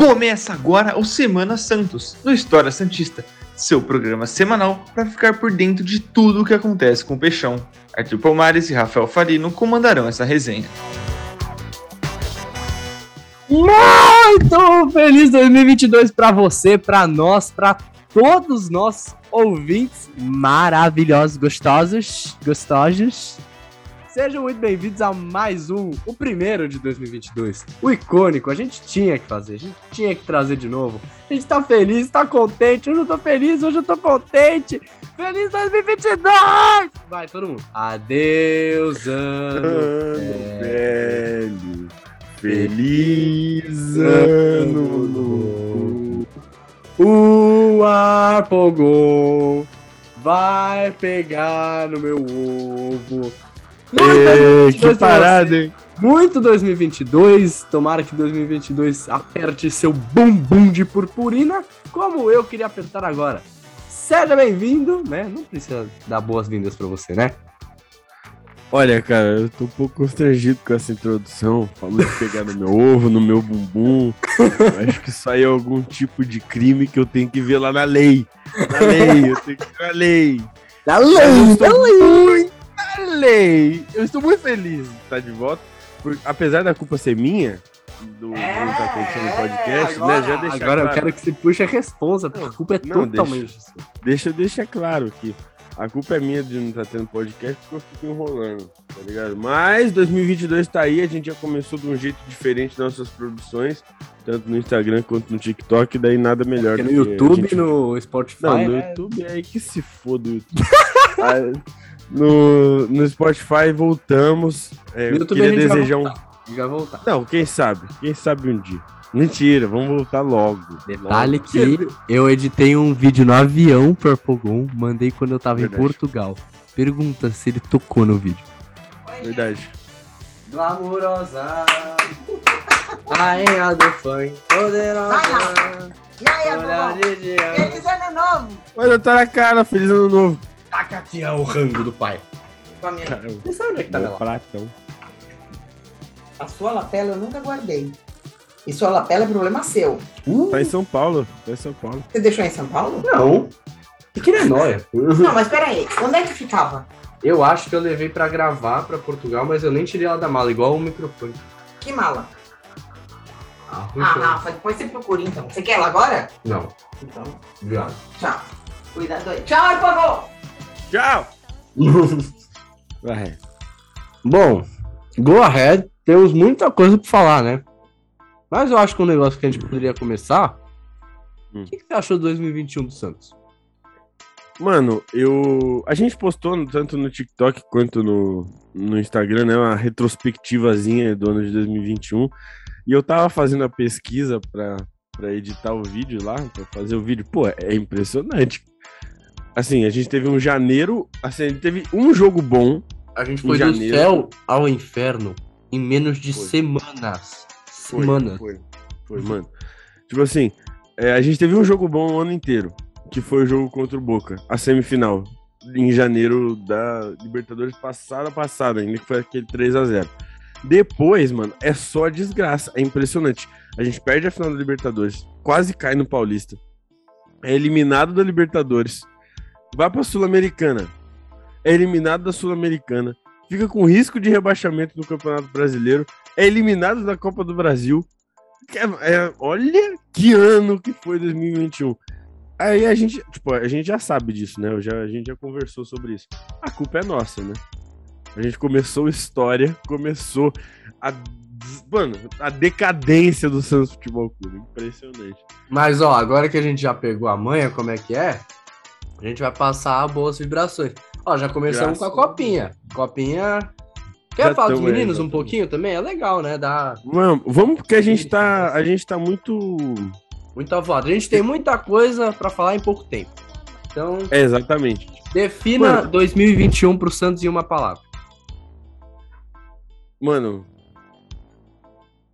Começa agora o Semana Santos, no História Santista, seu programa semanal para ficar por dentro de tudo o que acontece com o Peixão. Arthur Palmares e Rafael Farino comandarão essa resenha. Muito feliz 2022 para você, para nós, para todos nós ouvintes maravilhosos, gostosos, gostosos. Sejam muito bem-vindos a mais um, o primeiro de 2022. O icônico, a gente tinha que fazer, a gente tinha que trazer de novo. A gente tá feliz, tá contente, hoje eu tô feliz, hoje eu tô contente. Feliz 2022! Vai, todo mundo. Adeus, ano, Ano velho, feliz ano novo. O Arpogon vai pegar no meu ovo. Muito Ei, 2022 que parada, hein? Muito 2022. Tomara que 2022 aperte seu bumbum de purpurina, como eu queria apertar agora. Seja bem-vindo, né? Não precisa dar boas-vindas pra você, né? Olha, cara, eu tô um pouco constrangido com essa introdução. Falou de pegar no meu ovo, no meu bumbum. Acho que isso aí é algum tipo de crime que eu tenho que ver lá na lei. Na lei, eu tenho que ver na lei. Eu lei, da lei. Muito na lei. Eu estou muito feliz de estar de volta. Porque, apesar da culpa ser minha, do que tá acontecendo no podcast, né? Já deixa agora eu claro. quero que você puxe a responsa, porque a culpa é Não, totalmente sua. Deixa eu deixar claro que a culpa é minha de não estar tendo podcast porque eu fico enrolando, tá ligado? Mas 2022 tá aí, a gente já começou de um jeito diferente nas nossas produções, tanto no Instagram quanto no TikTok, daí nada melhor do no YouTube, gente- no Spotify. Não, no é- YouTube é aí que se foda o YouTube. No, no Spotify voltamos. É, No eu queria desejar um. Já voltar. Não, quem sabe? Quem sabe um dia. Mentira, vamos voltar logo. Detalhe Logo. que eu editei um vídeo no avião pro Pogon, mandei quando eu tava Verdade. em Portugal. Pergunta se ele tocou no vídeo. Verdade. Glamurosa, rainha do funk, poderosa, E aí? Feliz ano novo! Olha, tá na cara, feliz ano novo. Taca aqui é o rango do pai. Pra mim. Caramba, Você sabe onde é que tá meu meu pratão. A sua lapela eu nunca guardei. E sua lapela é problema seu. Tá em São Paulo, tá em São Paulo. Você deixou em São Paulo? Não. Pequena é nóia. Não, mas peraí. Onde é que ficava? Eu acho que eu levei pra gravar pra Portugal, mas eu nem tirei ela da mala, igual o microfone. Que mala? Ah, Ah, Rafa, depois você procura então. Você quer ela agora? Não, Então, obrigado. tchau. Cuidado aí. Tchau, Pagô! Tchau! Bom, go ahead. Temos muita coisa pra falar, né? Mas eu acho que um negócio que a gente poderia começar. Hum. O que, que você achou de 2021 do Santos? Mano, eu. A gente postou tanto no TikTok quanto no, no Instagram, né? Uma retrospectivazinha do ano de 2021. E eu tava fazendo a pesquisa pra, pra editar o vídeo lá, pra fazer o vídeo. Pô, é impressionante. Assim, a gente teve um janeiro. Assim, a gente teve um jogo bom. A gente foi do janeiro. céu ao inferno em menos de Foi. semanas. Foi, Semanas. Foi, foi, mano. Tipo assim, é, a gente teve um jogo bom o ano inteiro, que foi o jogo contra o Boca, a semifinal, em janeiro da Libertadores passada passada, ainda que foi aquele 3 a 0 Depois, mano, é só desgraça, é impressionante. A gente perde a final da Libertadores, quase cai no Paulista, é eliminado da Libertadores, vai pra Sul-Americana, é eliminado da Sul-Americana, fica com risco de rebaixamento no Campeonato Brasileiro, é eliminado da Copa do Brasil. É- é- olha que ano que foi 2021. Aí a gente, tipo, a gente já sabe disso, né? Eu já, a gente já conversou sobre isso. A culpa é nossa, né? A gente começou história, começou a, mano, a decadência do Santos Futebol Clube. Impressionante. Mas ó, agora que a gente já pegou a manha, como é que é? A gente vai passar boas vibrações. Ó, já começamos Graças com a copinha. Copinha. Quer Já falar dos meninos um pouquinho também? É legal, né? Dá Vamos, vamos porque a gente tá, a gente tá muito muita voada. A gente tem muita coisa pra falar em pouco tempo. Então, é, exatamente. defina Mano. 2021 pro Santos em uma palavra. Mano,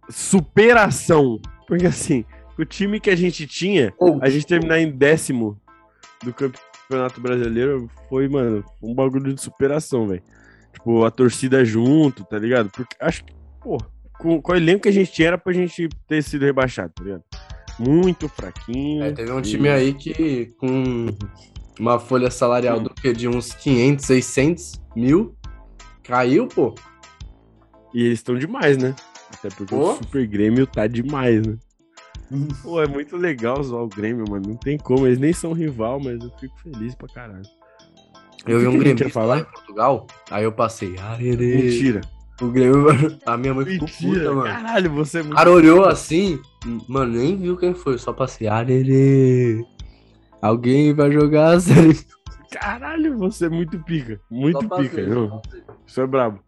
superação. Porque assim, o time que a gente tinha, a gente terminar em décimo do Campeonato Brasileiro foi, mano, um bagulho de superação, velho. Tipo, a torcida junto, tá ligado? Porque acho que, pô, com, com o elenco que a gente tinha era pra gente ter sido rebaixado, tá ligado? Muito fraquinho. É, teve um E- time aí que com uma folha salarial do que de uns 500, 600 mil caiu, pô. E eles estão demais, né? Até porque Pô. o Super Grêmio tá demais, né? Pô, é muito legal zoar o Grêmio, mano. Não tem como. Eles nem são rival, mas eu fico feliz pra caralho. Eu vi um Grêmio falar? lá em Portugal, aí eu passei, arerê. Mentira. O Grêmio, a minha mãe ficou Mentira. puta, mano. Caralho, você é muito. cara olhou assim, mano, nem viu quem foi, só passei, arerê. Alguém vai jogar a série. Caralho, você é muito pica. Muito passei, pica. Não, isso é brabo.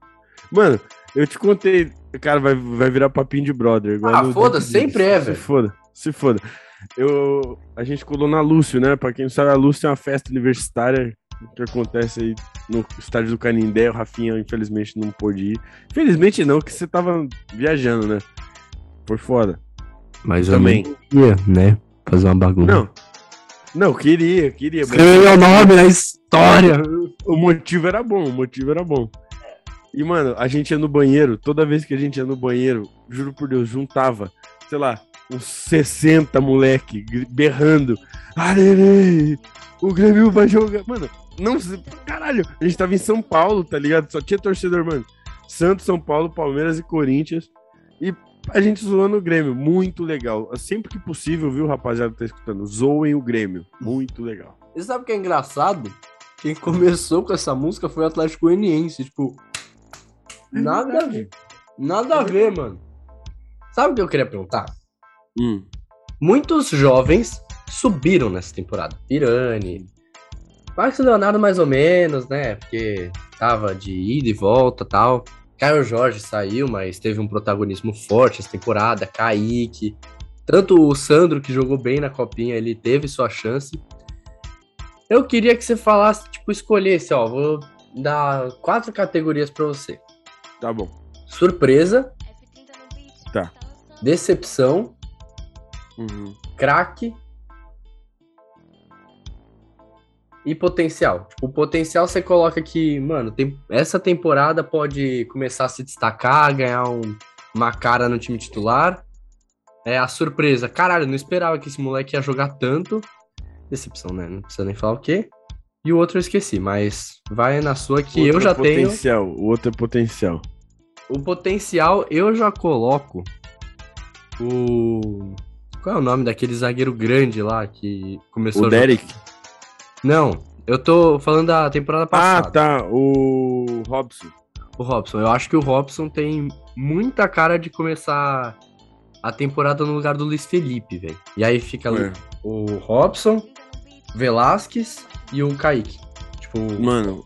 Mano, eu te contei. Cara, vai, vai virar papinho de brother. igual Ah, Geeks. sempre é, Se velho. foda, se foda. Eu, a gente colou na Lúcio, né? Pra quem não sabe, a Lúcio é uma festa universitária que acontece aí no estádio do Canindé. O Rafinha, infelizmente, não pôde ir. Infelizmente não, que você tava viajando, né? Foi foda. Mas Também. eu não ia, né? Fazer uma bagunça. Não. Não, queria, queria. mas- Escreveu meu nome na história. O motivo era bom, o motivo era bom. E, mano, a gente ia no banheiro, toda vez que a gente ia no banheiro, juro por Deus, juntava, sei lá, uns 60 moleque berrando. Arerê! O Grêmio vai jogar. Mano, não. Caralho, a gente tava em São Paulo, tá ligado? Só tinha torcedor, mano. Santos, São Paulo, Palmeiras e Corinthians. E a gente zoando o Grêmio. Muito legal. Sempre que possível, viu, rapaziada, que tá escutando? Zoem o Grêmio. Muito legal. E sabe o que é engraçado? Quem começou com essa música foi o Atlético Goianiense. Tipo, nada a ver. Nada a ver, mano. Sabe o que eu queria perguntar? Hum. Muitos jovens subiram nessa temporada. Pirani. Marcos Leonardo mais ou menos, né? Porque tava de ida e volta tal. Caio Jorge saiu, mas teve um protagonismo forte essa temporada. Kaique. Tanto o Sandro, que jogou bem na copinha, ele teve sua chance. Eu queria que você falasse, tipo, escolhesse, ó. Vou dar quatro categorias pra você: Tá bom. surpresa, Tá. decepção, Uhum. craque e potencial. Tipo, o potencial você coloca que, mano, tem, essa temporada pode começar a se destacar, ganhar um- uma cara no time titular. É a surpresa. Caralho, não esperava que esse moleque ia jogar tanto. Decepção, né? Não precisa nem falar o quê. E o outro eu esqueci, mas vai na sua que eu já é tenho. potencial, O outro é potencial. O potencial eu já coloco o. Qual é o nome daquele zagueiro grande lá que começou O jogar? Derek. Não, eu tô falando da temporada Ah, passada. tá. O Robson. O Robson. Eu acho que o Robson tem muita cara de começar a temporada no lugar do Luiz Felipe, velho. E aí fica É. o Robson, Velasquez e o Kaique. Tipo, Mano,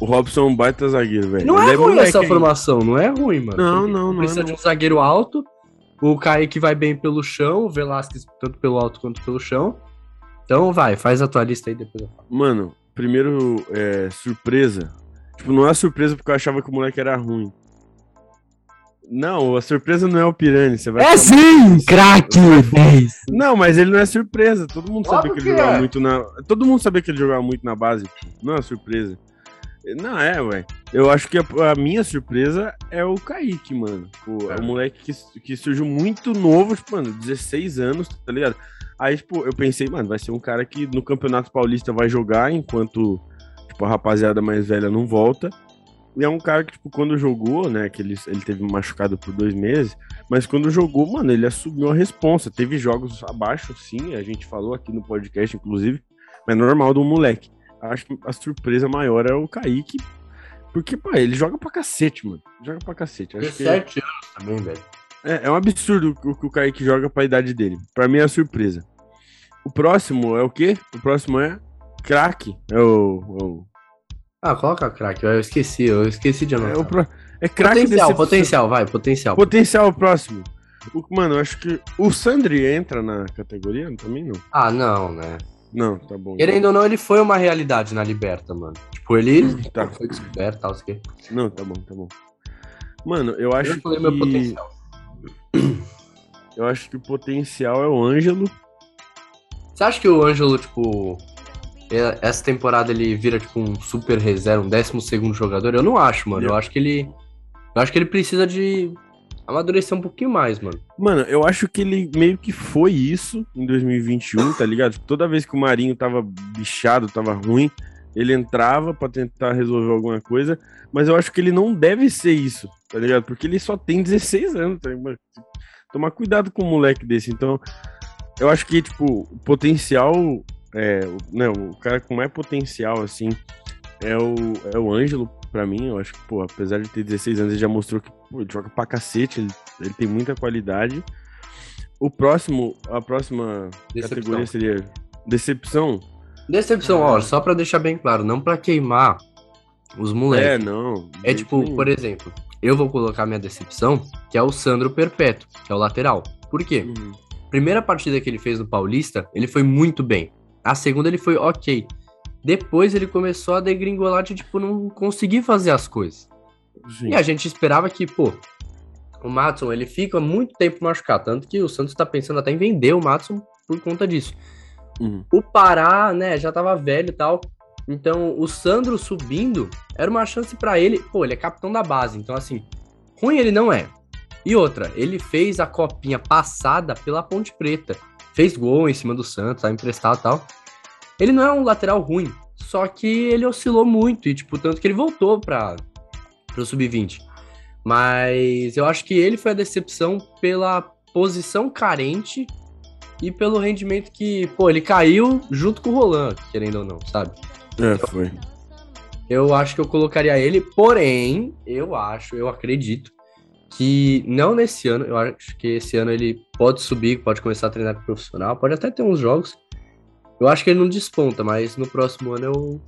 o Robson é um baita zagueiro, velho. não Ele é ruim moleque essa formação, não é ruim, mano. Não, não, não Precisa é de não. um zagueiro alto. O Kaique vai bem pelo chão, o Velasquez tanto pelo alto quanto pelo chão. Então vai, faz a tua lista aí depois eu falo. Mano, primeiro, é, surpresa. Tipo, não é surpresa porque eu achava que o moleque era ruim. Não, a surpresa não é o Pirani. Você vai É sim, craque 10. Não, mas ele não é surpresa. Todo mundo sabia que ele que jogava é. muito na. Todo mundo sabia que ele jogava muito na base. Não é surpresa. Não, é, ué. Eu acho que a, a minha surpresa é o Kaique, mano. Tipo, é É. um moleque que, que surgiu muito novo, tipo, mano, 16 anos, tá ligado? Aí, tipo, eu pensei, mano, vai ser um cara que no Campeonato Paulista vai jogar enquanto, tipo, a rapaziada mais velha não volta. E é um cara que, tipo, quando jogou, né, que ele, ele teve machucado por dois meses, mas quando jogou, mano, ele assumiu a responsa. Teve jogos abaixo, sim, a gente falou aqui no podcast, inclusive, mas normal do moleque. Acho que a surpresa maior é o Kaique, porque, pô, ele joga pra cacete, mano. Joga pra cacete. Acho que 17 anos também, velho. é, é um absurdo o que o Kaique joga pra idade dele. Pra mim é a surpresa. O próximo é o quê? O próximo é craque. É o. é o- Ah, coloca craque, eu esqueci, eu esqueci de É, anotar. o pro- é craque Potencial, desse- potencial, vai, potencial. Potencial o próximo. O- mano, eu acho que o Sandri entra na categoria? Também não. Ah, não, né? Não, tá bom. Querendo ou não, ele foi uma realidade na Liberta, mano. Tipo, ele Tá. foi descoberto, tal, sei o quê. Não, tá bom, tá bom. Mano, eu acho Eu falei que. meu potencial. Eu acho que o potencial é o Ângelo. Você acha que o Ângelo, tipo, é- essa temporada ele vira, tipo, um super reserva, um décimo segundo jogador? Eu não acho, mano. Eu acho que ele. Eu acho que ele precisa de amadurecer um pouquinho mais, mano. Mano, eu acho que ele meio que foi isso em 2021, tá ligado? Toda vez que o Marinho tava bichado, tava ruim, ele entrava pra tentar resolver alguma coisa, mas eu acho que ele não deve ser isso, tá ligado? Porque ele só tem 16 anos, tá ligado? Tomar cuidado com um moleque desse. Então, eu acho que, tipo, o potencial. É, né, o cara com mais potencial, assim, é o, é o Ângelo, pra mim. Eu acho que, pô, apesar de ter 16 anos, ele já mostrou que pô, ele joga pra cacete, ele, ele tem muita qualidade. O próximo, a próxima Decepção. categoria seria decepção. Decepção, ó, só pra deixar bem claro, não pra queimar os É, moleques. não. É, tipo, por exemplo, eu vou colocar minha decepção, que é o Sandro Perpétuo, que é o lateral. Por quê? Uhum. Primeira partida que ele fez no Paulista, ele foi muito bem. A segunda ele foi ok. Depois ele começou a degringolar de, tipo, não conseguir fazer as coisas. Sim. E a gente esperava que, pô, o Matson, ele fica muito tempo machucado. Tanto que o Santos tá pensando até em vender o Matson por conta disso. Uhum. O Pará, né, já tava velho e tal. Então, o Sandro subindo era uma chance pra ele. Pô, ele é capitão da base. Então, assim, ruim ele não é. E outra, ele fez a copinha passada pela Ponte Preta. Fez gol em cima do Santos, tá emprestado e tal. Ele não é um lateral ruim. Só que ele oscilou muito. E, tipo, tanto que ele voltou pra, pro Sub-20. Mas eu acho que ele foi a decepção pela posição carente e pelo rendimento que, pô, ele caiu junto com o Roland, querendo ou não, sabe? É, foi. Eu acho que eu colocaria ele, porém, eu acho, eu acredito que não nesse ano, eu acho que esse ano ele pode subir, pode começar a treinar com profissional, pode até ter uns jogos. Eu acho que ele não desponta, mas no próximo ano eu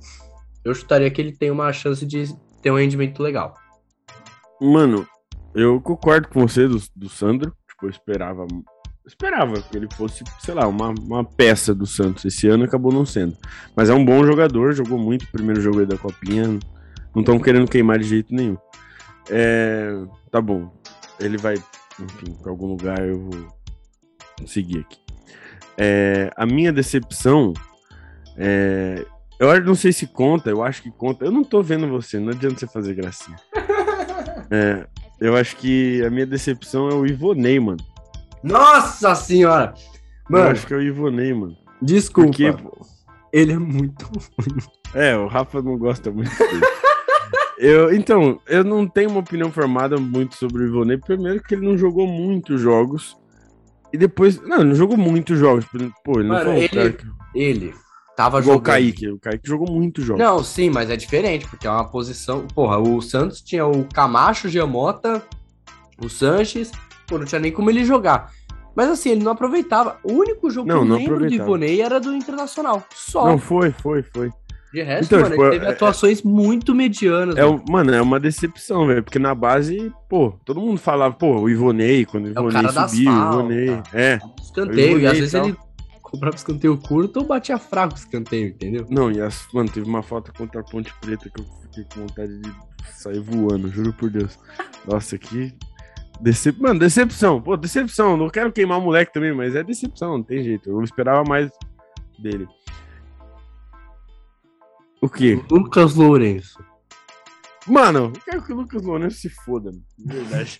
eu chutaria que ele tem uma chance de ter um rendimento legal. Mano, eu concordo com você do, do Sandro. Tipo, eu esperava. Esperava que ele fosse, sei lá, uma, uma peça do Santos. Esse ano acabou não sendo. Mas é um bom jogador, jogou muito o primeiro jogo aí da Copinha. Não estão querendo queimar de jeito nenhum. É, tá bom. Ele vai, enfim, pra algum lugar eu vou seguir aqui. É, a minha decepção é, eu não sei se conta, eu acho que conta. Eu não tô vendo você, não adianta você fazer gracinha. É, eu acho que a minha decepção é o Ivonei, mano. Nossa senhora! eu Mano, acho que é o Ivonei, mano. desculpa. Porque, Ele é muito é, o Rafa não gosta muito dele. Eu, então, eu não tenho uma opinião formada muito sobre o Ivonei. Primeiro que ele não jogou muitos jogos. E depois. Não, ele não jogou muitos jogos. Pô, ele não foi um ele- que. Ele tava Igual o jogando. Kaique. O Kaique jogou muitos jogos. Não, sim, mas é diferente, porque é uma posição. Porra, o Santos tinha o Camacho, o Giamota, o Sanches, pô, não tinha nem como ele jogar. Mas assim, ele não aproveitava. O único jogo Não, que eu não lembro do aproveitava. Ivonei era do Internacional. Só. Não, foi, foi, foi. De resto, Então, mano, tipo, teve é- atuações muito medianas. É, mano. um- mano, é uma decepção, velho. Porque na base, pô, todo mundo falava, pô, o Ivonei, quando o É o Ivonei cara das subiu, o. Ivonei. É. Escanteio, e às vezes tal. ele comprava escanteio curto ou batia fraco o escanteio, entendeu? Não, e as, mano, teve uma falta contra a Ponte Preta que eu fiquei com vontade de sair voando, juro por Deus. Nossa, que. Decep... Mano, decepção. Pô, decepção. Não quero queimar o moleque também, mas é decepção, não tem jeito. Eu esperava mais dele. O quê? Lucas Lourenço. Mano, eu quero que o Lucas Lourenço se foda, mano. De verdade.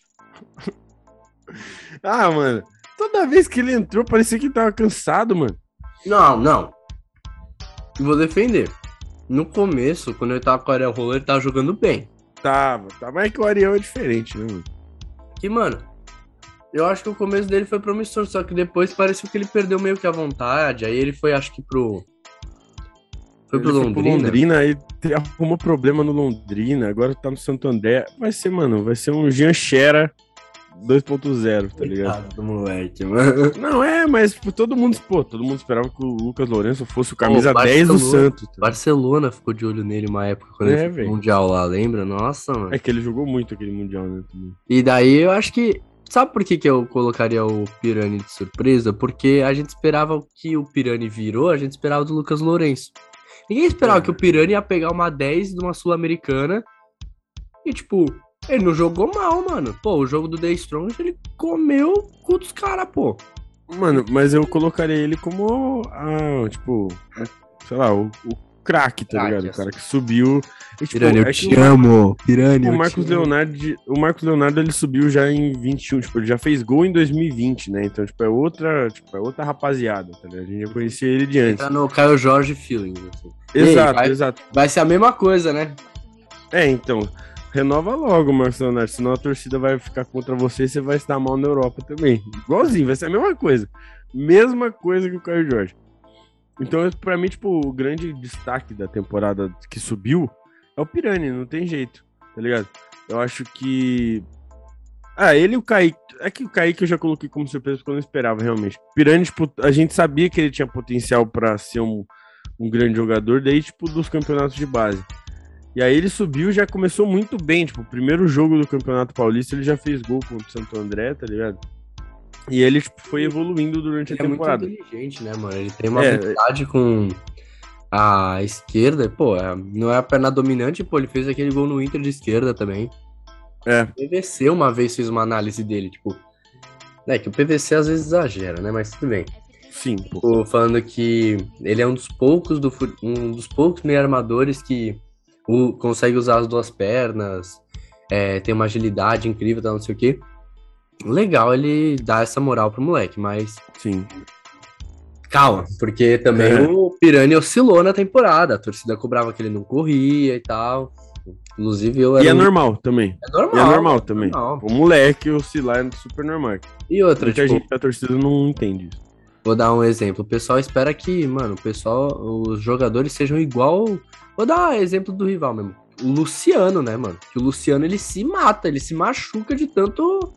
ah, mano. Toda vez que ele entrou, parecia que ele tava cansado, mano. Não, não. Vou defender. No começo, quando ele tava com o Ariel Roller, ele tava jogando bem. Tava, tá. Mas é que o Ariel é diferente, né, mano? Que, mano, eu acho que o começo dele foi promissor, só que depois pareceu que ele perdeu meio que a vontade. Aí ele foi, acho que pro. Foi pro Londrina. Londrina, aí te- arrumou problema no Londrina, agora tá no Santo André. Vai ser, mano, vai ser um Jean Xera 2.0, tá ligado? Do moleque, mano. Não, é, mas pô, todo mundo, pô, todo mundo esperava que o Lucas Lourenço fosse o camisa Pô, 10 do. Santos. tá? Barcelona ficou de olho nele uma época quando É, ele pro Mundial lá, lembra? Nossa, mano. É que ele jogou muito aquele Mundial, né, também. E daí eu acho que. Sabe por que, que eu colocaria o Pirani de surpresa? Porque a gente esperava o que o Pirani virou, a gente esperava do Lucas Lourenço. Ninguém esperava É. que o Pirani ia pegar uma 10 de uma Sul-Americana e, tipo, ele não jogou mal, mano. Pô, o jogo do The Strong ele comeu o cu dos caras, pô. Mano, mas eu colocaria ele como, ah, tipo, sei lá, o, o craque, tá ligado? O assim. cara que subiu. E, tipo, Pirani, eu é te que o- amo. Pirani, O eu Marcos te. Leonardo, o Marcos Leonardo ele subiu já em 21, tipo, ele já fez gol em 2020, né? Então, tipo, é outra, tipo, é outra rapaziada, tá ligado? A gente já conhecia ele de antes. Tá no Caio Jorge feeling. assim. Exato, vai- exato. Vai ser a mesma coisa, né? É, então, renova logo, Marcos Leonardo, senão a torcida vai ficar contra você e você vai dar mal na Europa também. Igualzinho, vai ser a mesma coisa. Mesma coisa que o Caio Jorge. Então, pra mim, tipo, o grande destaque da temporada que subiu é o Pirani, não tem jeito, tá ligado? Eu acho que. Ah, ele e o Kaique. É que o Kaique eu já coloquei como surpresa porque eu não esperava realmente. Pirani, tipo, a gente sabia que ele tinha potencial pra ser um, um grande jogador, daí, tipo, dos campeonatos de base. E aí ele subiu já começou muito bem. Tipo, o primeiro jogo do Campeonato Paulista ele já fez gol contra o Santo André, tá ligado? E ele tipo, foi evoluindo durante Ele a é muito temporada. inteligente, né, mano? Ele tem uma É, habilidade com a esquerda. Pô, é- não é a perna dominante, pô, ele fez aquele gol no Inter de esquerda também. É. O PVC uma vez fez uma análise dele, tipo. É que o PVC às vezes exagera, né? Mas tudo bem. Sim, pô. Tipo, falando que ele é um dos poucos do um dos poucos meio armadores que o- consegue usar as duas pernas, é, tem uma agilidade incrível, tal, não sei o quê. Legal ele dar essa moral pro moleque, mas Sim. calma, porque também É. o Pirani oscilou na temporada, a torcida cobrava que ele não corria e tal. Inclusive eu era E é um- normal também. é normal. E é normal também. normal. O moleque oscilar é super normal. E outra, Muita tipo, gente da torcida não entende isso. Vou dar um exemplo. O pessoal espera que, mano, o pessoal, os jogadores sejam igual. Vou dar um exemplo do rival mesmo. O Luciano, né, mano? Que o Luciano ele se mata, ele se machuca de tanto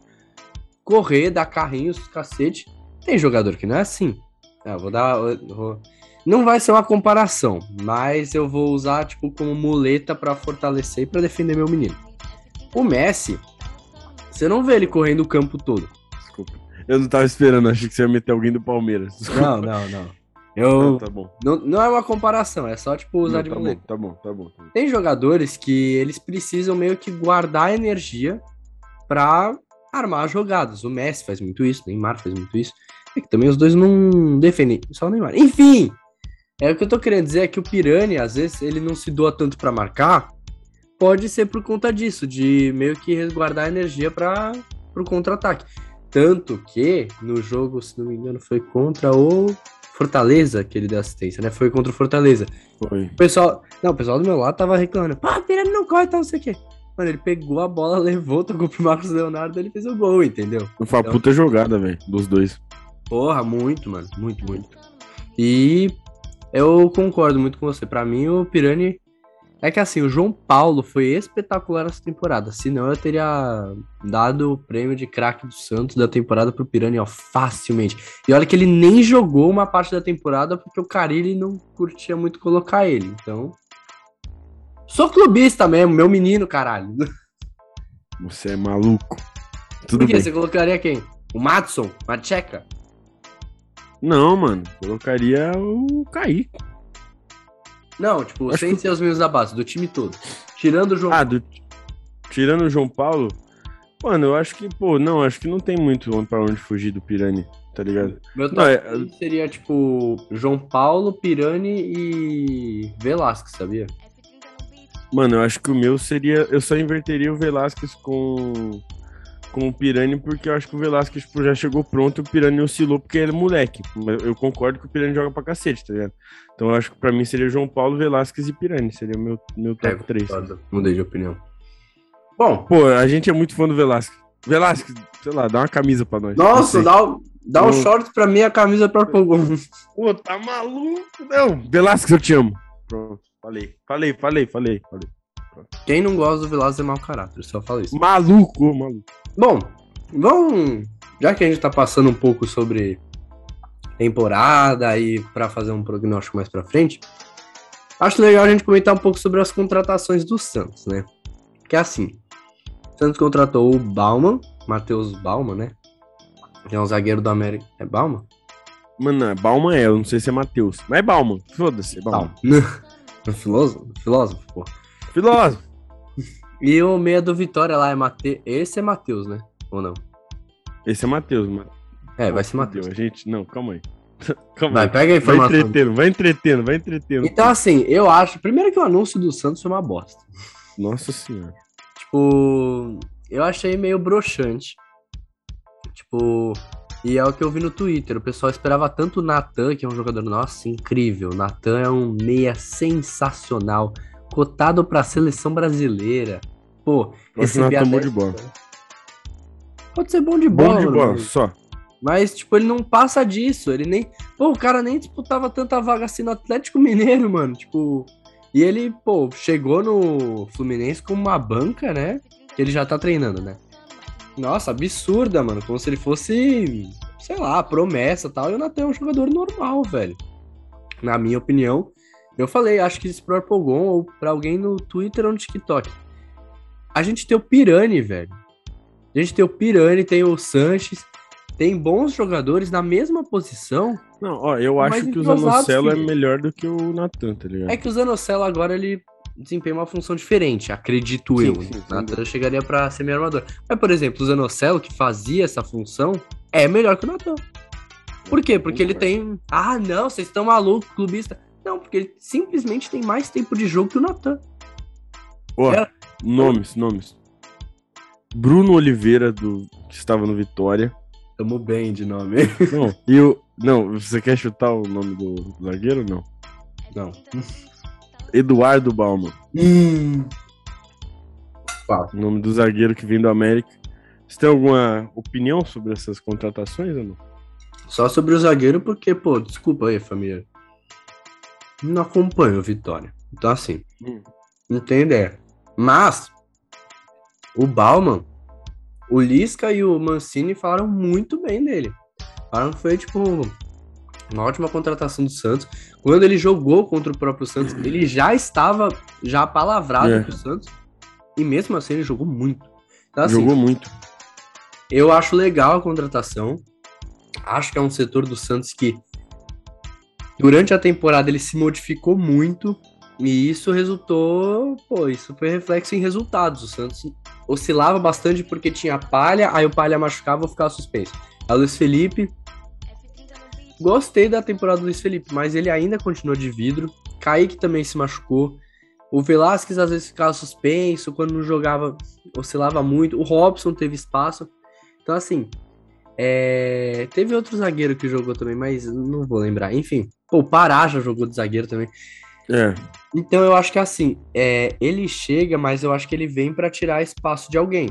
correr, dar carrinhos, cacete. Tem jogador que não é assim. Ah, vou dar. vou- Não vai ser uma comparação, mas eu vou usar, tipo, como muleta pra fortalecer e pra defender meu menino. O Messi, você não vê ele correndo o campo todo. Desculpa. Eu não tava esperando, achei que você ia meter alguém do Palmeiras. Desculpa. Não, não, não. Eu, tá bom. Não, não é uma comparação, é só, tipo, usar Não, de tá, bom tá bom, tá bom, tá bom. Tem jogadores que eles precisam meio que guardar energia pra armar jogadas. O Messi faz muito isso, o Neymar faz muito isso. É que também os dois não defendem, só o Neymar. Enfim, é o que eu tô querendo dizer é que o Pirani, às vezes, ele não se doa tanto pra marcar. Pode ser por conta disso, de meio que resguardar energia para pro contra-ataque. Tanto que no jogo, se não me engano, foi contra o Fortaleza que ele deu assistência, né? Foi contra o Fortaleza. Foi. O pessoal. Não, o pessoal do meu lado tava reclamando. Pá, Pirani não corre, tal, não sei o quê. Mano, ele pegou a bola, levou, tocou pro Marcos Leonardo ele fez o gol, entendeu? Foi uma puta jogada, velho, dos dois. Porra, muito, mano. Muito, muito. E eu concordo muito com você. Pra mim, o Pirani. É que assim, o João Paulo foi espetacular essa temporada. Senão eu teria dado o prêmio de craque do Santos da temporada pro Pirani, ó, facilmente. E olha que ele nem jogou uma parte da temporada porque o Carilli não curtia muito colocar ele. Então. Sou clubista mesmo, meu menino, caralho. Você é maluco. Tudo Por que bem. você colocaria quem? O Matson? Macheca? Não, mano. Colocaria o Kaique. Não, tipo, Acho sem que- ser os meninos da base, do time todo. Tirando o João Ah, do... tirando o João Paulo, mano, eu acho que, pô, não, acho que não tem muito pra onde fugir do Pirani, tá ligado? Meu Não, é- 3 seria tipo João Paulo, Pirani e Velasquez, sabia? Mano, eu acho que o meu seria. Eu só inverteria o Velasquez com. Com o Pirani, porque eu acho que o Velasquez tipo, já chegou pronto e o Pirani oscilou porque ele é moleque. Mas Eu concordo que o Pirani joga pra cacete, tá ligado? Então eu acho que pra mim seria João Paulo, Velasquez e Pirani. Seria o meu, meu top 3. concordo. Mudei de opinião. Bom, Pô, a gente é muito fã do Velasquez. Velasquez, sei lá, dá uma camisa pra nós. nossa, dá, um- dá um Eu- short pra mim a camisa pra. Pô, tá maluco? Não, Velasquez, eu te amo. Pronto, falei, falei, falei, falei, falei. Quem não gosta do Velasquez é mau caráter, só falo isso. Maluco, maluco. Bom, vamos. Já que a gente tá passando um pouco sobre temporada e pra fazer um prognóstico mais pra frente, acho legal a gente comentar um pouco sobre as contratações do Santos, né? Que é assim: o Santos contratou o Bauman, Matheus Bauman, né? Que é um zagueiro do América. É Bauman? Mano, não, Bauman é, eu não sei se é Matheus. Mas é Bauman, foda-se, Bauman. Um filósofo? Filósofo, pô. Filósofo. E o meia do Vitória lá é Matheus. Esse é Matheus, né? Ou não? Esse é Matheus, mano. É, vai ser Matheus. A gente, não, calma aí. Calma Vai, aí. pega a Vai informação. entretendo, vai entretendo, vai entretendo. Então, assim, eu acho. Primeiro que o anúncio do Santos foi uma bosta. Nossa senhora. Tipo, eu achei meio broxante. Tipo, e é o que eu vi no Twitter. O pessoal esperava tanto o Natan, que é um jogador, nossa, incrível. Natan é um meia sensacional, cotado pra seleção brasileira. Pô, receber Natan é bom até- de bola. Pode ser bom de bola, Bom de bola, só. Mas, tipo, ele não passa disso. Ele nem. Pô, o cara nem disputava tanta vaga assim no Atlético Mineiro, mano. Tipo. E ele, pô, chegou no Fluminense com uma banca, né? Que ele já tá treinando, né? Nossa, absurda, mano. Como se ele fosse, sei lá, promessa e tal. E o Natan é um jogador normal, velho. Na minha opinião. Eu falei, acho que isso pro Arpogon ou pra alguém no Twitter ou no TikTok. A gente tem o Pirani, velho. A gente tem o Pirani, tem o Sanches. Tem bons jogadores na mesma posição. Não, ó, eu acho que o Zanocelo é filho. melhor do que o Natan, tá ligado? É que o Zanocelo agora ele desempenha uma função diferente, acredito Sim, eu. sim, sim. Natan chegaria pra ser meio armador. Mas, por exemplo, o Zanocelo, que fazia essa função, é melhor que o Natan. Por quê? Porque ele tem. Ah, não, vocês estão malucos, clubista. Não, porque ele simplesmente tem mais tempo de jogo que o Natan. Ó, É. nomes, nomes. Bruno Oliveira, do, que estava no Vitória. Tamo bem de nome. Não, e o. Não, você quer chutar o nome do zagueiro ou não? Não. Eduardo Bauman. Hum. O nome do zagueiro que vem do América. Você tem alguma opinião sobre essas contratações ou não? Só sobre o zagueiro, porque, pô, desculpa aí, família. Não acompanho o Vitória. Então, assim, Hum. não tem ideia. Mas, o Bauman, o Lisca e o Mancini falaram muito bem dele. Falaram que foi, tipo, uma ótima contratação do Santos. Quando ele jogou contra o próprio Santos, ele já estava já palavrado É. pro Santos. E mesmo assim, ele jogou muito. Então, assim, Jogou muito. eu acho legal a contratação. Acho que é um setor do Santos que, durante a temporada, ele se modificou muito. E isso resultou. Pô, isso foi reflexo em resultados. O Santos oscilava bastante porque tinha palha, aí o palha machucava ou ficava suspenso. A Luiz Felipe. Gostei da temporada do Luiz Felipe, mas ele ainda continua de vidro. Kaique também se machucou. O Velasquez às vezes ficava suspenso, quando não jogava, oscilava muito. O Robson teve espaço. Então, assim, é, teve outro zagueiro que jogou também, mas não vou lembrar. Enfim, pô, o Pará já jogou de zagueiro também. É. Então, eu acho que assim, é, ele chega, mas eu acho que ele vem pra tirar espaço de alguém.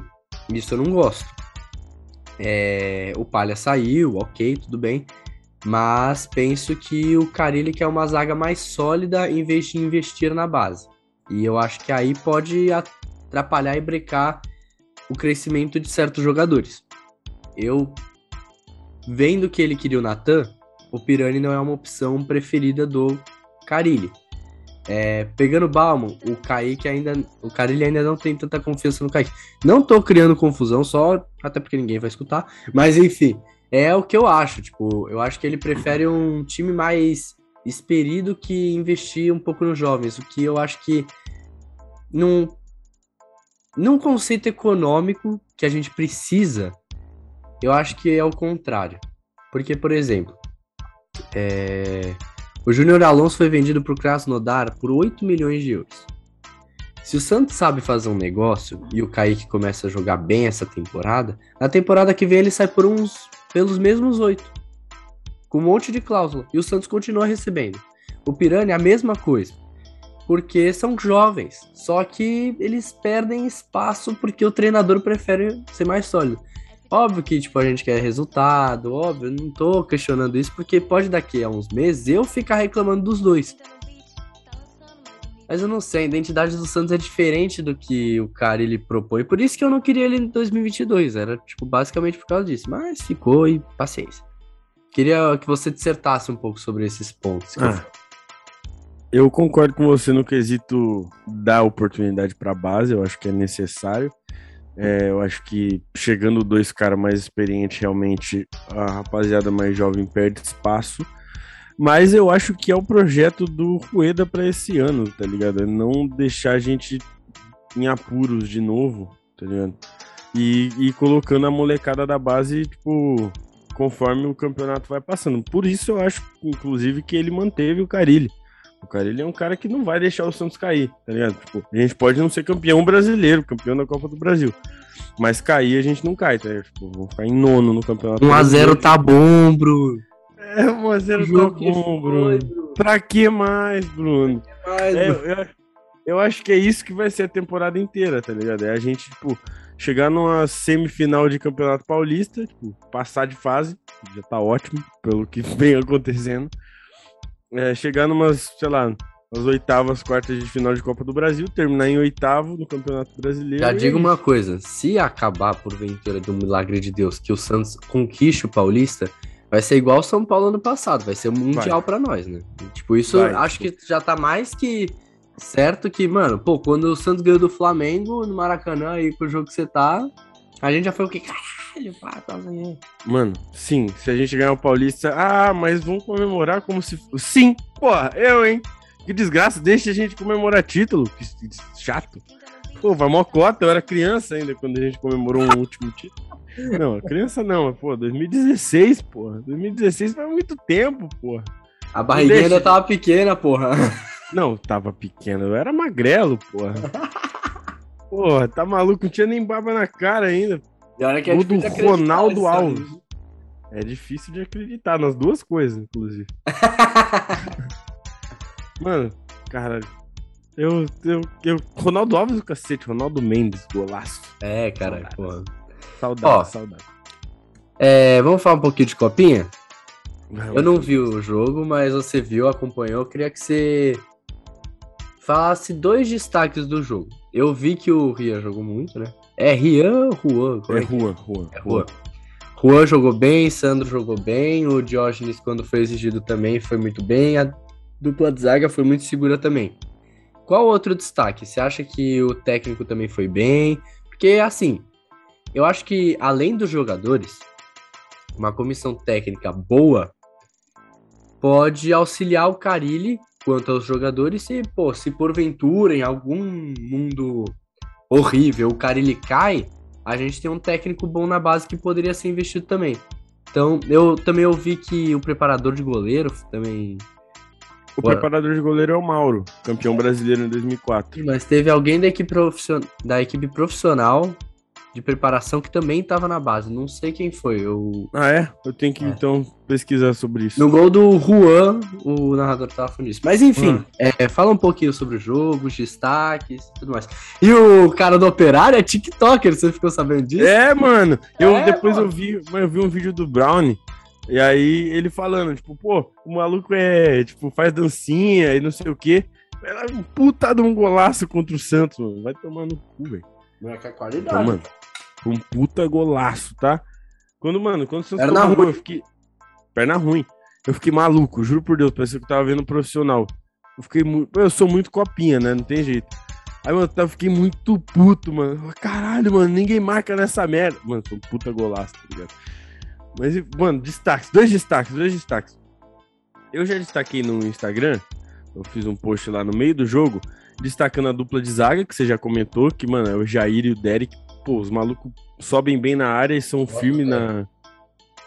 Isso eu não gosto. É, o Palha saiu, ok, tudo bem. Mas penso que o Carilli quer uma zaga mais sólida em vez de investir na base. E eu acho que aí pode atrapalhar e brecar o crescimento de certos jogadores. Eu, vendo que ele queria o Natan, o Pirani não é uma opção preferida do Carilli. É, pegando o Bauman, o Kaique ainda. O Carilli ainda não tem tanta confiança no Kaique. Não tô criando confusão, só até porque ninguém vai escutar. Mas enfim, é o que eu acho. Tipo, eu acho que ele prefere um time mais experido que investir um pouco nos jovens. O que eu acho que num, num conceito econômico que a gente precisa, eu acho que é o contrário. Porque, por exemplo, é, o Júnior Alonso foi vendido para o Krasnodar por 8 milhões de euros. Se o Santos sabe fazer um negócio e o Kaique começa a jogar bem essa temporada, na temporada que vem ele sai por uns pelos mesmos 8. Com um monte de cláusula. E o Santos continua recebendo. O Pirani é a mesma coisa. Porque são jovens. Só que eles perdem espaço porque o treinador prefere ser mais sólido. Óbvio que, tipo, a gente quer resultado, óbvio, não tô questionando isso, porque pode daqui a uns meses eu ficar reclamando dos dois. Mas eu não sei, a identidade do Santos é diferente do que o cara ele propõe, por isso que eu não queria ele em 2022, era, tipo, basicamente por causa disso, mas ficou e paciência. Queria que você dissertasse um pouco sobre esses pontos. Ah, eu concordo com você no quesito dar oportunidade para a base, eu acho que é necessário. É, eu acho que chegando dois caras mais experientes, realmente a rapaziada mais jovem perde espaço. Mas eu acho que é o projeto do Rueda para esse ano, tá ligado? É não deixar a gente em apuros de novo, tá ligado? E, e colocando a molecada da base, tipo, conforme o campeonato vai passando. Por isso eu acho, inclusive, que ele manteve o Carilli. O Carilli é um cara que não vai deixar o Santos cair, tá ligado? Tipo, a gente pode não ser campeão brasileiro, campeão da Copa do Brasil. Mas cair a gente não cai, tá ligado? Tipo, vamos ficar em nono no campeonato. 1x0 tá bom, Bruno. É, 1x0 tá Jogo que bom, Bruno. Bruno. Pra que mais, Bruno? Mas, É, Bruno. eu, eu acho que é isso que vai ser a temporada inteira, tá ligado? É a gente, tipo, chegar numa semifinal de Campeonato Paulista, tipo, passar de fase, já tá ótimo, pelo que vem acontecendo. É, chegar numas, sei lá, nas oitavas, quartas de final de Copa do Brasil, terminar em oitavo no Campeonato Brasileiro. Já e é digo uma coisa, se acabar porventura de um milagre de Deus que o Santos conquiste o Paulista, vai ser igual o São Paulo ano passado, vai ser mundial pra nós, né? Tipo, isso Vai, acho que já tá mais que certo que, mano, pô, quando o Santos ganhou do Flamengo no Maracanã aí com o jogo que você tá, a gente já foi o que caralho, pá, tá ganhando. Mano, sim, se a gente ganhar o Paulista, ah, mas vamos comemorar como se fosse. Sim, porra, eu, hein? Que desgraça, deixa a gente comemorar título, que chato. Pô, vai mó cota, eu era criança ainda quando a gente comemorou um último título. Não, criança não, pô, 2016, porra. 2016 faz muito tempo, porra. A barriguinha ainda tava pequena, porra. Não, tava pequeno, eu era magrelo, porra. Porra, tá maluco, não tinha nem barba na cara ainda. E olha que Gol do difícil acreditar Ronaldo Alves. né? É difícil de acreditar nas duas coisas, inclusive. Mano, caralho. Eu, eu, eu. Ronaldo Alves, o cacete. Ronaldo Mendes, golaço. É, cara, Saudades. Saudade, Ó. saudade. É, vamos falar um pouquinho de copinha? Eu não vi o jogo, mas você viu, acompanhou. Eu queria que você falasse dois destaques do jogo. Eu vi que o Rian jogou muito, né? É Rian ou Juan? É é rua, rua. É Juan. Juan jogou bem, Sandro jogou bem, o Diógenes, quando foi exigido também, foi muito bem. A dupla de zaga foi muito segura também. Qual outro destaque? Você acha que o técnico também foi bem? Porque, assim, eu acho que além dos jogadores, uma comissão técnica boa pode auxiliar o Carilli quanto aos jogadores e, pô, se porventura em algum mundo horrível o Carilli cai, a gente tem um técnico bom na base que poderia ser investido também. Então, eu também ouvi que o preparador de goleiro também. O Bora. preparador de goleiro é o Mauro, campeão brasileiro em 2004. Mas teve alguém da equipe, profission... da equipe profissional de preparação que também estava na base. Não sei quem foi. Eu... Ah, é? Eu tenho que É. então pesquisar sobre isso. No gol do Juan, o narrador tava falando isso. Mas enfim, Ah. é, fala um pouquinho sobre o jogo, os destaques e tudo mais. E o cara do operário é TikToker, você ficou sabendo disso? É, mano. Eu É, depois pô. eu vi, mas eu vi um vídeo do Brownie. E aí ele falando, tipo, pô, o maluco é, tipo, faz dancinha e não sei o quê. Era um puta de um golaço contra o Santos, mano. Vai tomar no cu, velho. Não é que a Então, qualidade. mano, foi um puta golaço, tá? Quando, mano, quando o Santos Perna gol, ruim. eu fiquei. Perna ruim. Eu fiquei maluco, juro por Deus, parecia que eu tava vendo um profissional. Eu fiquei muito. Eu sou muito copinha, né? Não tem jeito. Aí, mano, eu fiquei muito puto, mano. Caralho, mano, ninguém marca nessa merda. Mano, foi um puta golaço, tá ligado? Mas, mano, destaques, dois destaques, dois destaques. Eu já destaquei no Instagram, eu fiz um post lá no meio do jogo, destacando a dupla de zaga, que você já comentou, que, mano, é o Jair e o Derek. Pô, os malucos sobem bem na área e são firmes na.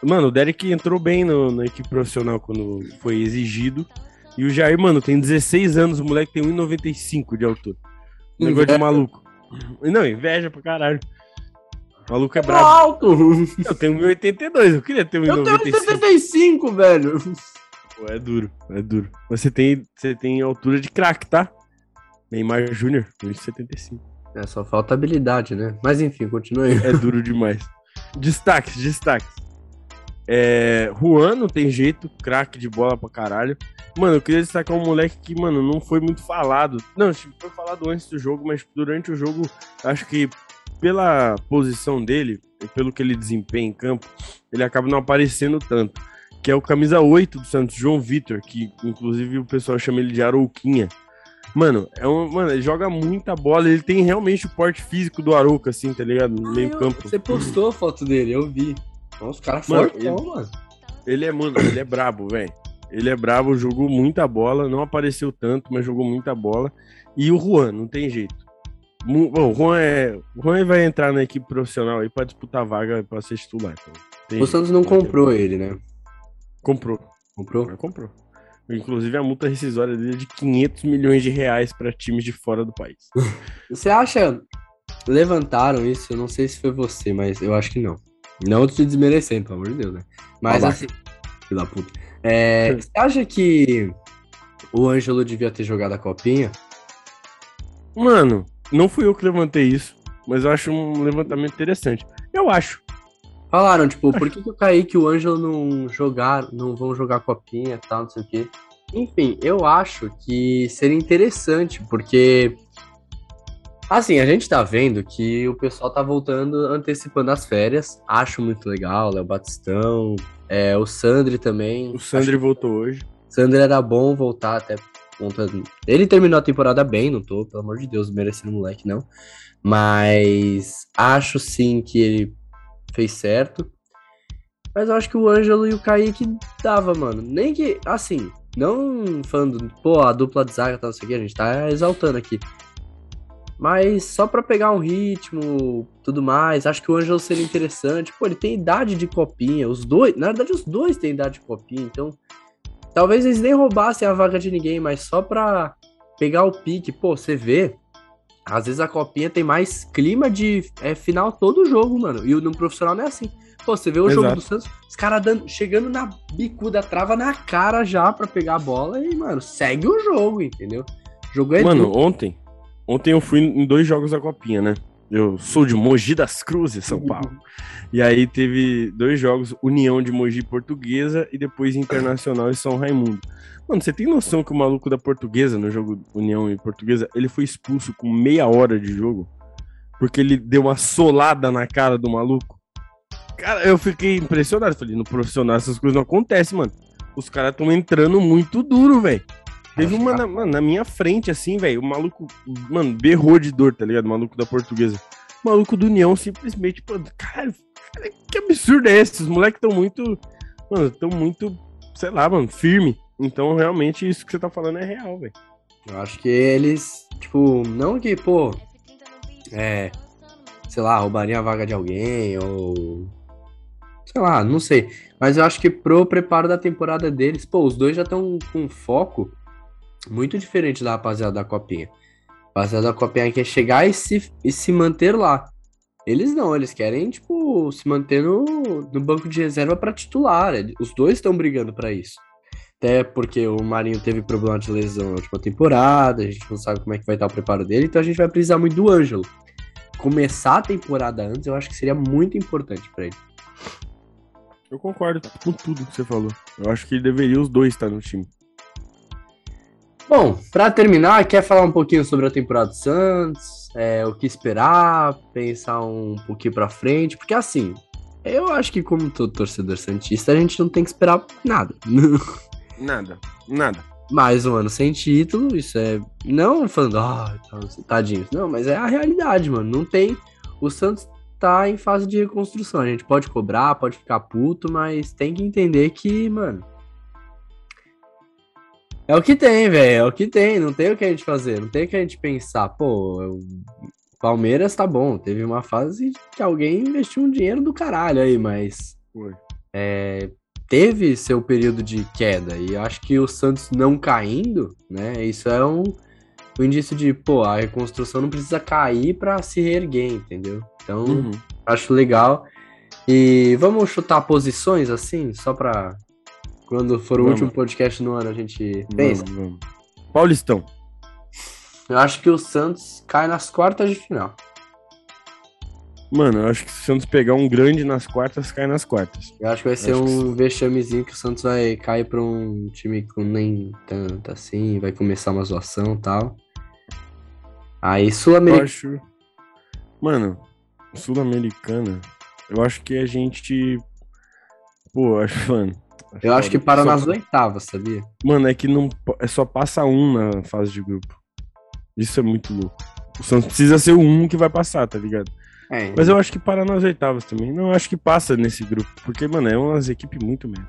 Mano, o Derek entrou bem no- na equipe profissional quando foi exigido. E o Jair, mano, tem 16 anos, o moleque tem 1,95 de altura. Um Negócio de maluco. Não, inveja pra caralho. O maluco é brabo. alto! Eu tenho 1,82, eu queria ter Eu tenho 1,95. 75, velho. Pô, é duro, é duro. Você tem, você tem altura de craque, tá? Neymar Júnior, 1,75. É, só falta habilidade, né? Mas enfim, continue aí. É duro demais. Destaques, destaques. É, Juan não tem jeito, craque de bola pra caralho. Mano, eu queria destacar um moleque que, mano, não foi muito falado. Não, foi falado antes do jogo, mas durante o jogo, acho que pela posição dele, e pelo que ele desempenha em campo, ele acaba não aparecendo tanto. Que é o camisa 8 do Santos, João Vitor, que inclusive o pessoal chama ele de Arouquinha. Mano, é um, mano, ele joga muita bola, ele tem realmente o porte físico do Arouca, assim, tá ligado? No meio campo. Você postou a foto dele, eu vi. Os caras Mano, fortão, mano. Ele é, mano, ele é brabo, velho. Ele é brabo, jogou muita bola, não apareceu tanto, mas jogou muita bola. E o Juan, não tem jeito. Bom, o Juan, é, o Juan vai entrar na equipe profissional aí pra disputar vaga pra ser titular. então. O Santos não comprou ele, né? Comprou. Comprou? Mas comprou. Inclusive, a multa rescisória dele é de 500 milhões de reais para times de fora do país. Você acha. Levantaram isso, eu não sei se foi você, mas eu acho que não. Não te desmerecendo, pelo amor de Deus, né? Mas assim. Filho da puta. É, você acha que o Ângelo devia ter jogado a copinha? Mano, não fui eu que levantei isso, mas eu acho um levantamento interessante. Eu acho. Falaram, tipo, por que, que o Kaique e o Ângelo não jogaram, não vão jogar copinha e tal, não sei o quê. Enfim, eu acho que seria interessante, porque. Assim, a gente tá vendo que o pessoal tá voltando antecipando as férias. Acho muito legal, Léo Batistão, é, o Sandri também. O Sandri voltou hoje. Sandri era bom voltar até conta. Ele terminou a temporada bem, não tô, pelo amor de Deus, merecendo moleque, não. Mas acho sim que ele fez certo. Mas eu acho que o Ângelo e o Kaique dava, mano. Nem que, assim, não falando, pô, a dupla de zaga, tá, não sei o que, a gente tá exaltando aqui. Mas só pra pegar um ritmo, tudo mais, acho que o Ângelo seria interessante. Pô, ele tem idade de copinha, os dois, na verdade os dois têm idade de copinha, então talvez eles nem roubassem a vaga de ninguém, mas só pra pegar o pique. Pô, você vê, às vezes a copinha tem mais clima de é, final todo o jogo, mano. E no profissional não é assim. Pô, você vê o jogo Exato. do Santos, os caras chegando na bicuda, trava na cara já pra pegar a bola e, mano, segue o jogo, entendeu? O jogo é Mano, duro. ontem. Ontem eu fui em dois jogos da Copinha, né? Eu sou de Mogi das Cruzes, São Paulo. E aí teve dois jogos, União de Mogi Portuguesa e depois Internacional e São Raimundo. Mano, você tem noção que o maluco da Portuguesa, no jogo União e Portuguesa, ele foi expulso com meia hora de jogo? Porque ele deu uma solada na cara do maluco? Cara, eu fiquei impressionado. Falei, no profissional essas coisas não acontecem, mano. Os caras estão entrando muito duro, velho. Teve uma na, mano, na minha frente, assim, velho. O maluco, mano, berrou de dor, tá ligado? O maluco da portuguesa. O maluco do União simplesmente, pô, caralho, cara, que absurdo é esse? Os moleques estão muito. Mano, estão muito, sei lá, mano, firme. Então, realmente, isso que você tá falando é real, velho. Eu acho que eles, tipo, não que, pô, é, sei lá, roubariam a vaga de alguém ou. Sei lá, não sei. Mas eu acho que pro preparo da temporada deles, pô, os dois já estão com foco muito diferente da rapaziada da Copinha. A rapaziada da Copinha quer chegar e se, e se manter lá. Eles não, eles querem, tipo, se manter no, no banco de reserva pra titular. Os dois estão brigando pra isso. Até porque o Marinho teve problema de lesão na última temporada, a gente não sabe como é que vai estar o preparo dele, então a gente vai precisar muito do Ângelo. Começar a temporada antes, eu acho que seria muito importante pra ele. Eu concordo com tudo que você falou. Eu acho que deveria os dois estar no time. Bom, pra terminar, quer falar um pouquinho sobre a temporada do Santos, é, o que esperar, pensar um pouquinho pra frente, porque assim, eu acho que como todo torcedor santista, a gente não tem que esperar nada. Nada, nada. mais um ano sem título, isso é. Não falando, ah, tadinhos. Não, mas é a realidade, mano. Não tem. O Santos tá em fase de reconstrução. A gente pode cobrar, pode ficar puto, mas tem que entender que, mano. É o que tem, velho. É o que tem. Não tem o que a gente fazer. Não tem o que a gente pensar. Pô, o Palmeiras tá bom. Teve uma fase que alguém investiu um dinheiro do caralho aí, mas Foi. é, teve seu período de queda e eu acho que o Santos não caindo, né? Isso é um, um indício de, pô, a reconstrução não precisa cair pra se reerguer, entendeu? Então, Uhum. acho legal. E vamos chutar posições assim, só pra quando for o Vamos. último podcast no ano a gente pensa. Vamos, vamos. Paulistão. Eu acho que o Santos cai nas quartas de final. Mano, eu acho que se o Santos pegar um grande nas quartas, cai nas quartas. Eu acho que vai ser Acho que um vexamezinho que o Santos vai cair pra um time com nem tanto assim, vai começar uma zoação e tal. Aí Sul-Americana. acho. Mano, Sul-Americana, eu acho que a gente. Pô, acho, mano. Eu acho que para Só- nas oitavas, sabia? Mano, é que não. É só passa um na fase de grupo. Isso é muito louco. O Santos precisa ser o um que vai passar, tá ligado? É, Mas eu acho que para nas oitavas também. Não, eu acho que passa nesse grupo. Porque, mano, é umas equipes muito mesmo.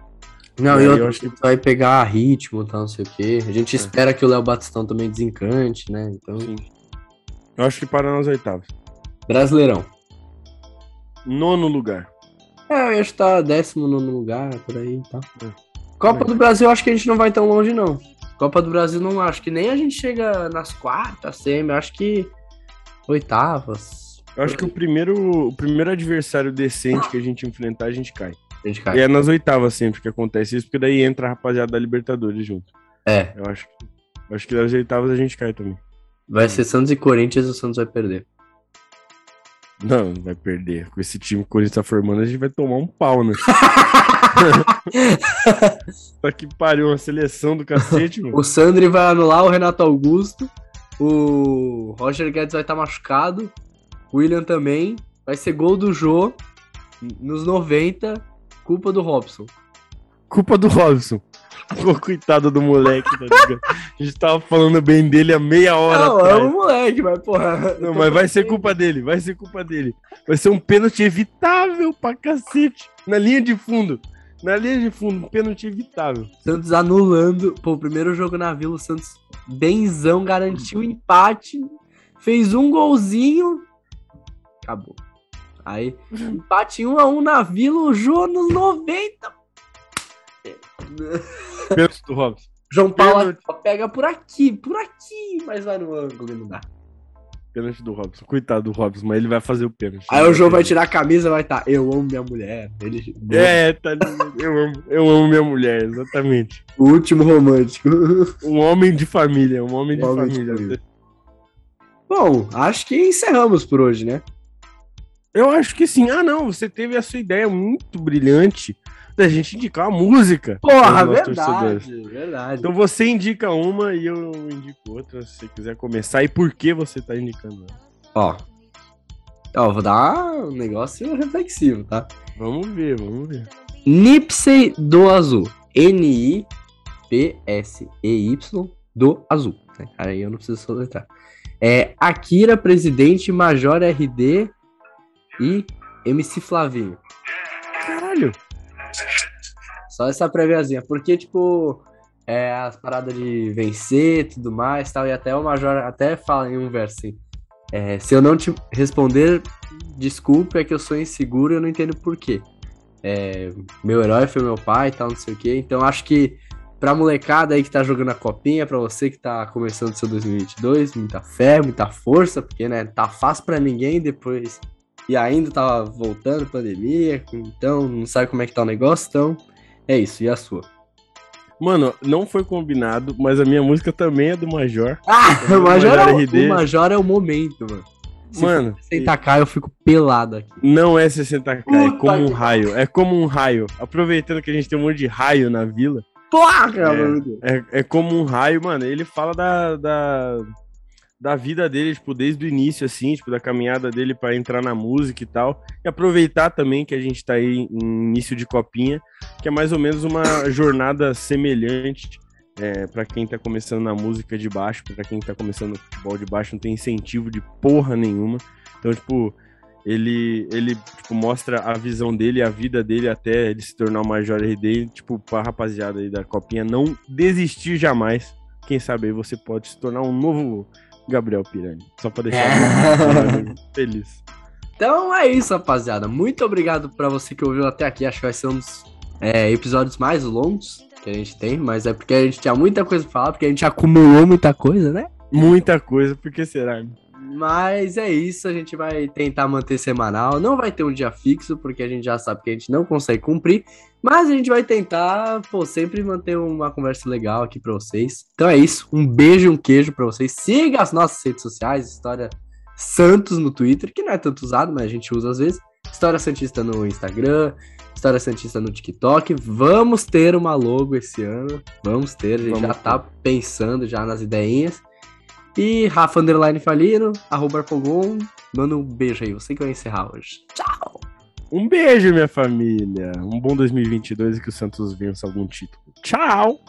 não, é, e eu outro, acho que- vai pegar ritmo, tal, não sei o quê. A gente É. espera que o Léo Batistão também desencante, né? Então, Sim. Eu acho que para nas oitavas. Brasileirão. Nono lugar. É, eu ia estar décimo nono lugar, por aí e tal. É. Copa do Brasil, acho que a gente não vai tão longe, não. Copa do Brasil, não acho que nem a gente chega nas quartas, semi, acho que oitavas. Eu acho que o primeiro, o primeiro adversário decente que a gente enfrentar, a gente cai. A gente E cai. é nas oitavas sempre que acontece isso, porque daí entra a rapaziada da Libertadores junto. É, Eu acho, eu acho que nas oitavas a gente cai também. vai ser Santos e Corinthians e o Santos vai perder. Não, vai perder. Com esse time que o Corinthians tá formando, a gente vai tomar um pau, né? Tá que pariu, uma seleção do cacete, mano. O Sandri vai anular o Renato Augusto. O Roger Guedes vai estar machucado. William também. Vai ser gol do Jô nos 90. Culpa do Robson. Culpa do Robson. Pô, coitado do moleque, tá ligado? A gente tava falando bem dele há meia hora Não, é atrás. o moleque, mas porra. Não, mas vai ser culpa dele, vai ser culpa dele. Vai ser um pênalti evitável pra cacete. Na linha de fundo. Na linha de fundo, um pênalti evitável. Santos anulando. Pô, o primeiro jogo na Vila, o Santos benzão, garantiu o empate. Fez um golzinho. Acabou. Aí, empate 1 a 1 na Vila, o Jô nos 90. Pênalti do Robson. João Paulo pega por aqui, por aqui, mas vai no ângulo e não dá. Pênalti do Robson. Coitado do Robson, mas ele vai fazer o pênalti. Aí o João vai tirar a camisa e vai estar, eu amo minha mulher. Ele, É, tá? Eu amo, eu amo minha mulher, exatamente. O último romântico. Um homem de família, um homem de Um homem de família. família. Bom, acho que encerramos por hoje, né? Eu acho que sim. Ah, não, você teve a sua ideia muito brilhante da gente indicar uma música. Porra, verdade, verdade. Então você indica uma e eu indico outra, se você quiser começar. E por que você tá indicando ela? Ó. Ó, vou dar um negócio reflexivo, tá? Vamos ver, vamos ver. Nipsey do Azul. N-I-P-S-E-Y do Azul. né? Aí eu não preciso soletrar. É Akira, Presidente, Major RD e MC Flavinho. Caralho. Só essa préviazinha. Porque, tipo, é as paradas de vencer e tudo mais tal. E até o Major até fala em um verso assim. é, se eu não te responder, desculpe, é que eu sou inseguro e eu não entendo por quê. É, meu herói foi meu pai e tal, não sei o quê. Então acho que pra molecada aí que tá jogando a copinha, pra você que tá começando seu 2022, muita fé, muita força, porque, né, tá fácil pra ninguém depois. E ainda tá voltando pandemia, então não sabe como é que tá o negócio, então é isso, e a sua? Mano, não foi combinado, mas a minha música também é do Major. Ah, o o Major, Major é o, RD. o Major é o momento, mano. Se Mano, for 60k, eu fico pelado aqui. não é 60k, é Puta como um raio. É como um raio. Aproveitando que a gente tem um monte de raio na vila, Porra, É. mano. É, é como um raio, mano. Ele fala da, da, da vida dele, tipo, desde o início, assim, tipo, da caminhada dele pra entrar na música e tal. E aproveitar também que a gente tá aí em início de copinha, que é mais ou menos uma jornada semelhante é, para quem tá começando na música de baixo, pra quem tá começando no futebol de baixo, não tem incentivo de porra nenhuma. Então, tipo, ele, ele tipo, mostra a visão dele, a vida dele até ele se tornar o Major RD, tipo, pra rapaziada aí da copinha não desistir jamais. Quem sabe aí você pode se tornar um novo Gabriel Pirani. Só pra deixar feliz. Então é isso, rapaziada. Muito obrigado pra você que ouviu até aqui. Acho que vai ser um dos é, episódios mais longos que a gente tem, mas é porque a gente tinha muita coisa pra falar, porque a gente acumulou muita coisa, né? Muita coisa, por que será? Mas é isso, a gente vai tentar manter semanal. Não vai ter um dia fixo, porque a gente já sabe que a gente não consegue cumprir. Mas a gente vai tentar, pô, sempre manter uma conversa legal aqui pra vocês. Então é isso, um beijo e um queijo pra vocês. Siga as nossas redes sociais, História Santos no Twitter, que não é tanto usado, mas a gente usa às vezes. História Santista no Instagram, História Santista no TikTok. Vamos ter uma logo esse ano. Vamos ter, a gente Vamos já ter. tá pensando já nas ideinhas. E Rafa Underline Falino, arroba Arpogon. Manda um beijo aí, você que vai encerrar hoje. Tchau! Um beijo, minha família. Um bom 2022 e que o Santos vença algum título. Tchau!